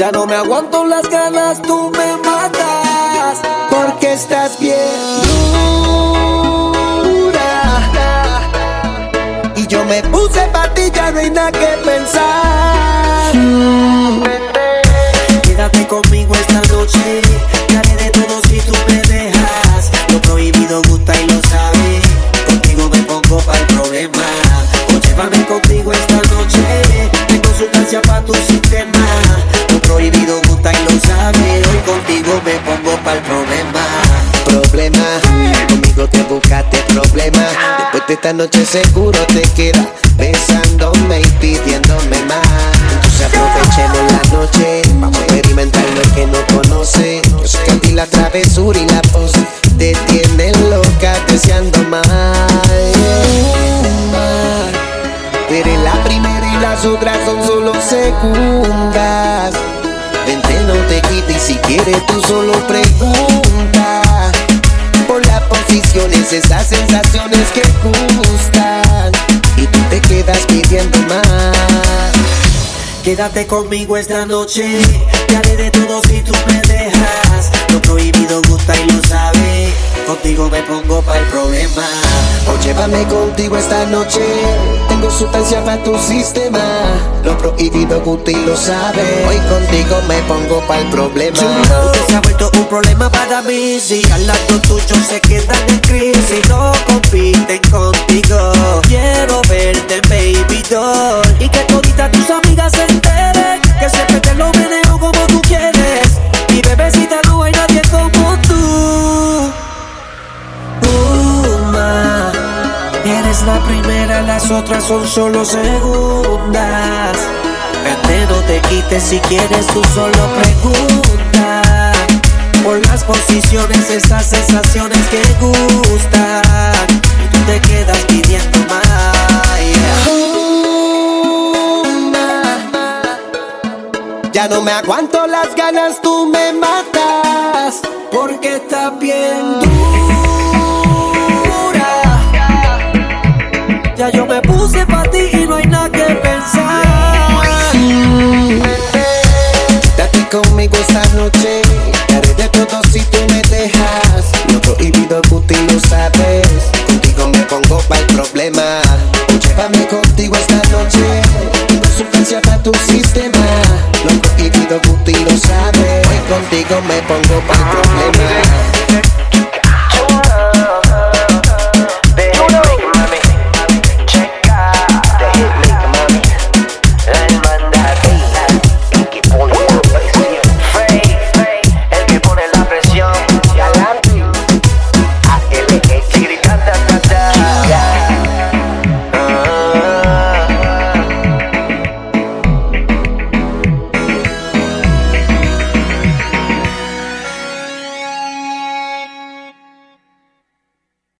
me aguanto las ganas, tú me matas. Porque estás bien dura. Y yo me puse pa' ti, ya no hay nada que pensar. Quédate conmigo esta noche. Haré de todo si tú me dejas. Lo prohibido gusta y lo sabes. Contigo me pongo pa' el problema. O llévame contigo esta noche. Tengo sustancia pa' tu esta noche seguro te quedas besándome y pidiéndome más. Entonces aprovechemos la noche. Vamos a experimentar lo que no conoce. Yo sé que a ti la travesura y la pose te tienen loca deseando más. Eres la primera y las otras son solo segundas. Vente, no te quites y si quieres tú solo pregunta. Por las posiciones, esas sensaciones que Quédate conmigo esta noche. Te haré de todo si tú me dejas. Lo prohibido gusta y lo sabes. Contigo me pongo pa' el problema. O llévame contigo esta noche. Tengo sustancia para tu sistema. Lo prohibido gusta y lo sabes. Hoy contigo me pongo pa' el problema. Usted se ha vuelto un problema para mí. Si al lado tuyo se quedan en la primera, las otras son solo segundas. Vente, no te quites si quieres, tú solo pregunta. Por las posiciones, esas sensaciones que gustan. Y tú te quedas pidiendo más. Ya no me aguanto las ganas, tú me matas. Porque estás bien. Ya yo me puse pa' ti y no hay nada que pensar. Date conmigo esta noche. Haré de todo si tú me dejas. Lo prohibido y lo sabes. Contigo me pongo pa' el problema. Llévame contigo esta noche. Tengo sustancia para tu sistema. Lo prohibido y lo sabes. Hoy contigo me pongo pa'